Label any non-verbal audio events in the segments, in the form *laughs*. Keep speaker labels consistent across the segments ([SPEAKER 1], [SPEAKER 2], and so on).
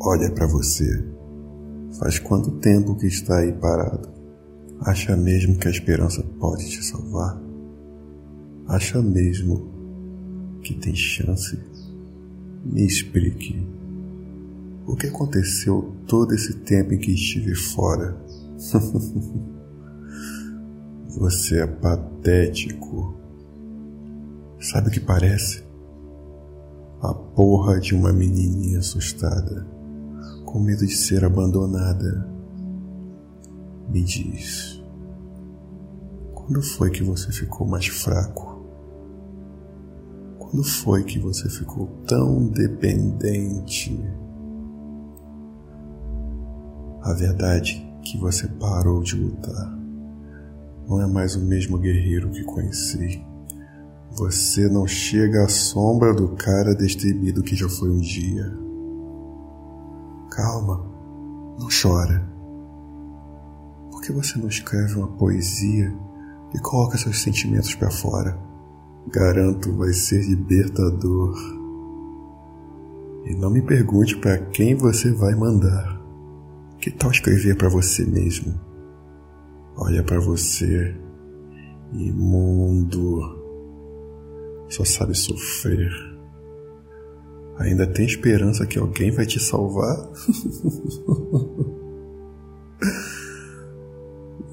[SPEAKER 1] olha para você. Faz quanto tempo que está aí parado? Acha mesmo que a esperança pode te salvar? Acha mesmo que tem chance? Me explique. O que aconteceu todo esse tempo em que estive fora? *laughs* Você é patético. Sabe o que parece? A porra de uma menininha assustada, com medo de ser abandonada. Me diz, quando foi que você ficou mais fraco? Quando foi que você ficou tão dependente? A verdade é que você parou de lutar. Não é mais o mesmo guerreiro que conheci. Você não chega à sombra do cara destemido que já foi um dia. Calma, não chora. Por que você não escreve uma poesia e coloca seus sentimentos para fora? Garanto vai ser libertador. E não me pergunte para quem você vai mandar. Que tal escrever para você mesmo? Olha para você, imundo só sabe sofrer. Ainda tem esperança que alguém vai te salvar? *laughs*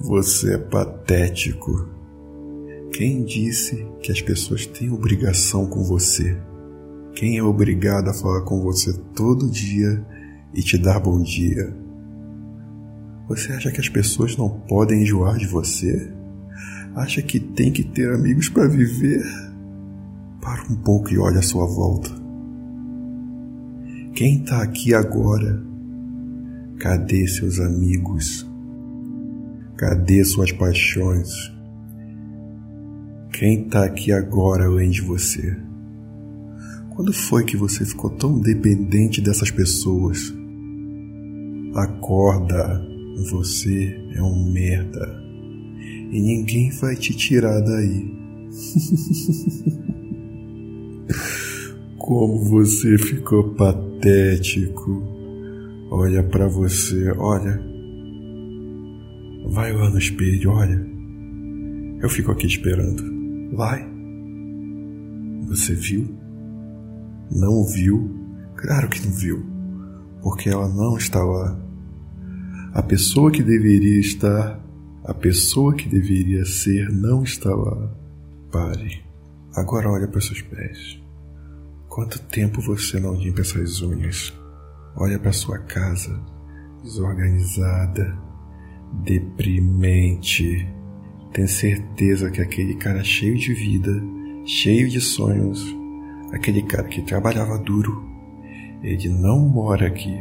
[SPEAKER 1] Você é patético. Quem disse que as pessoas têm obrigação com você? Quem é obrigado a falar com você todo dia e te dar bom dia? Você acha que as pessoas não podem enjoar de você? Acha que tem que ter amigos para viver? Para um pouco e olha à sua volta. Quem está aqui agora? Cadê seus amigos? Cadê suas paixões? Quem está aqui agora além de você? Quando foi que você ficou tão dependente dessas pessoas? Acorda, você é um merda e ninguém vai te tirar daí. *laughs* Como você ficou patético. Olha para você, olha. Vai lá no espelho, olha. Eu fico aqui esperando. Vai. Você viu? Não viu? Claro que não viu. Porque ela não está lá. A pessoa que deveria estar, a pessoa que deveria ser, não está lá. Pare. Agora olha para seus pés. Quanto tempo você não limpa essas unhas? Olha para sua casa, desorganizada, deprimente. Tem certeza que aquele cara cheio de vida, cheio de sonhos, aquele cara que trabalhava duro, ele não mora aqui.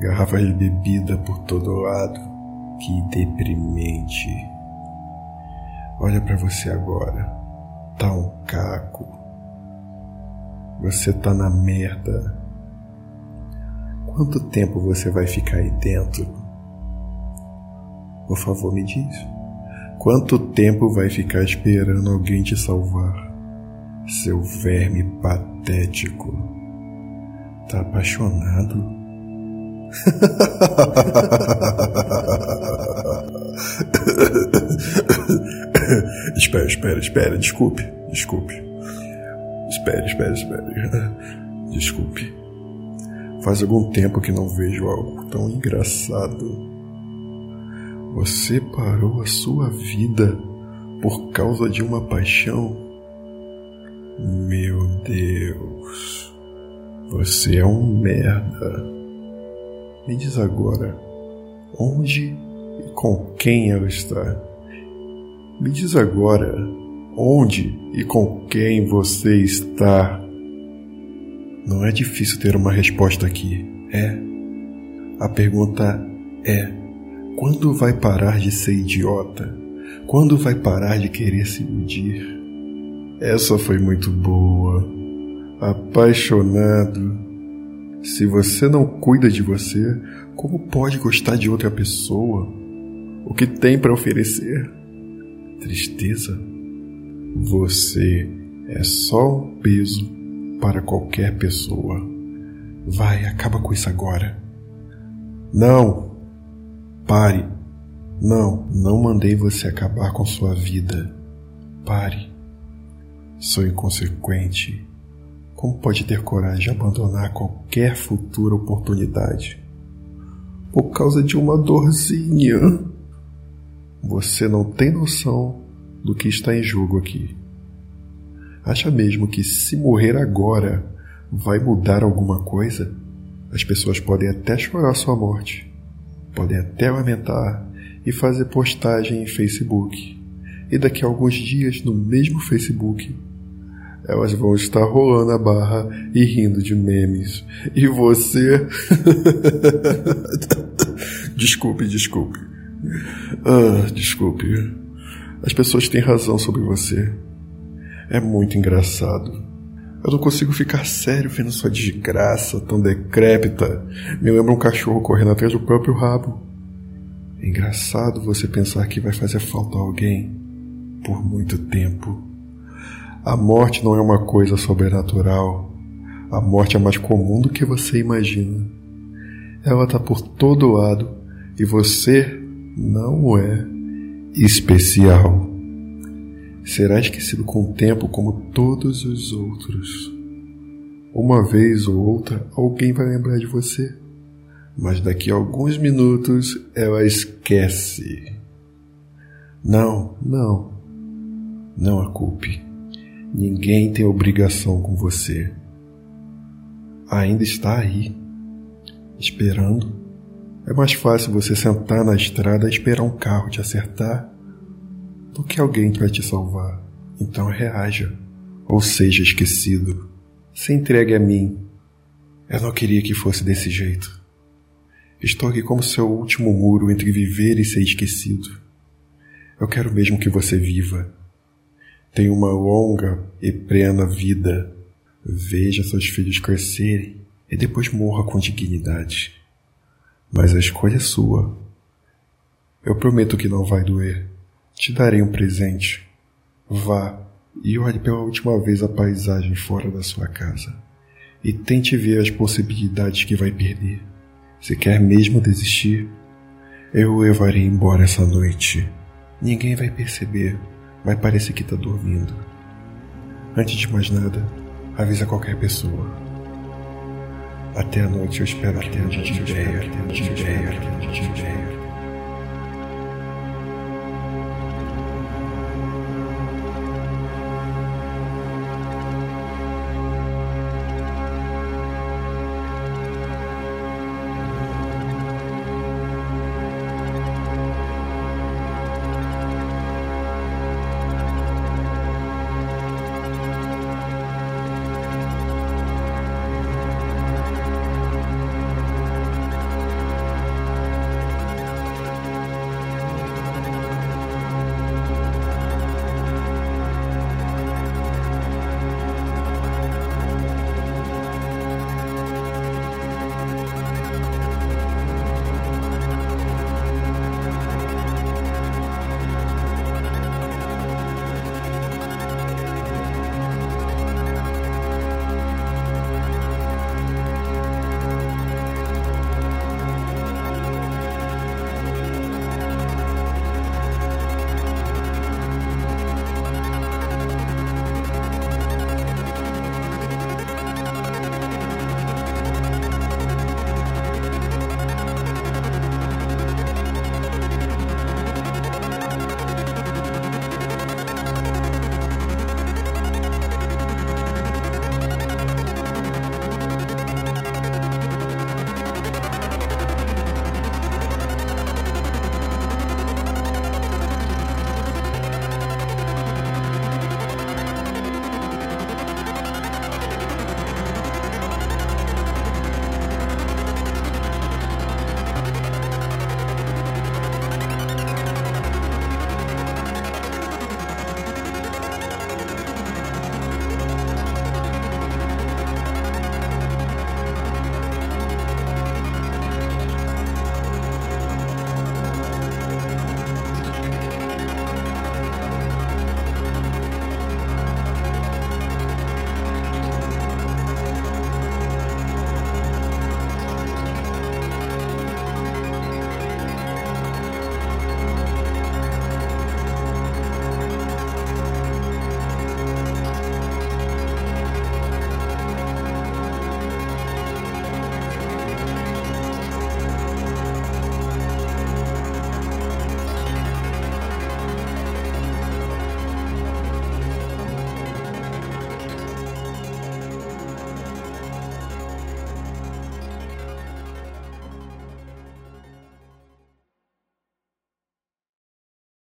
[SPEAKER 1] Garrafas de bebida por todo lado, que deprimente. Olha para você agora, tá um caco você tá na merda. Quanto tempo você vai ficar aí dentro? Por favor, me diz. Quanto tempo vai ficar esperando alguém te salvar? Seu verme patético. Tá apaixonado? *laughs* espera, espera, espera, desculpe, desculpe. Espere, espere, espere. *laughs* Desculpe. Faz algum tempo que não vejo algo tão engraçado. Você parou a sua vida por causa de uma paixão? Meu Deus. Você é um merda. Me diz agora, onde e com quem ela está? Me diz agora onde e com quem você está. Não é difícil ter uma resposta aqui, é? A pergunta é: quando vai parar de ser idiota? Quando vai parar de querer se iludir? Essa foi muito boa. Apaixonado. Se você não cuida de você, como pode gostar de outra pessoa? O que tem para oferecer? Tristeza? Você é só um peso para qualquer pessoa. Vai, acaba com isso agora. Não! Pare! Não, não mandei você acabar com sua vida. Pare. Sou inconsequente. Como pode ter coragem de abandonar qualquer futura oportunidade? Por causa de uma dorzinha. Você não tem noção do que está em jogo aqui. Acha mesmo que se morrer agora vai mudar alguma coisa? As pessoas podem até chorar sua morte, podem até lamentar e fazer postagem em Facebook. E daqui a alguns dias, no mesmo Facebook, elas vão estar rolando a barra e rindo de memes. E você. *laughs* desculpe, desculpe. Ah, desculpe. As pessoas têm razão sobre você. É muito engraçado. Eu não consigo ficar sério vendo sua desgraça tão decrépita. Me lembra um cachorro correndo atrás do próprio rabo. É engraçado você pensar que vai fazer falta alguém por muito tempo. A morte não é uma coisa sobrenatural. A morte é mais comum do que você imagina. Ela está por todo lado e você não é especial. Será esquecido com o tempo como todos os outros. Uma vez ou outra, alguém vai lembrar de você, mas daqui a alguns minutos ela esquece. Não, não, não a culpe. Ninguém tem obrigação com você. Ainda está aí, esperando. É mais fácil você sentar na estrada e esperar um carro te acertar do que alguém que vai te salvar. Então reaja, ou seja esquecido. Se entregue a mim. Eu não queria que fosse desse jeito. Estou aqui como seu último muro entre viver e ser esquecido. Eu quero mesmo que você viva. Tenha uma longa e plena vida. Veja seus filhos crescerem e depois morra com dignidade. Mas a escolha é sua. Eu prometo que não vai doer. Te darei um presente. Vá e olhe pela última vez a paisagem fora da sua casa. E tente ver as possibilidades que vai perder. Se quer mesmo desistir, eu o levarei embora essa noite. Ninguém vai perceber, vai parecer que está dormindo. Antes de mais nada, avisa qualquer pessoa. Até a noite eu espero até a a gente ideia, até a gente ideia.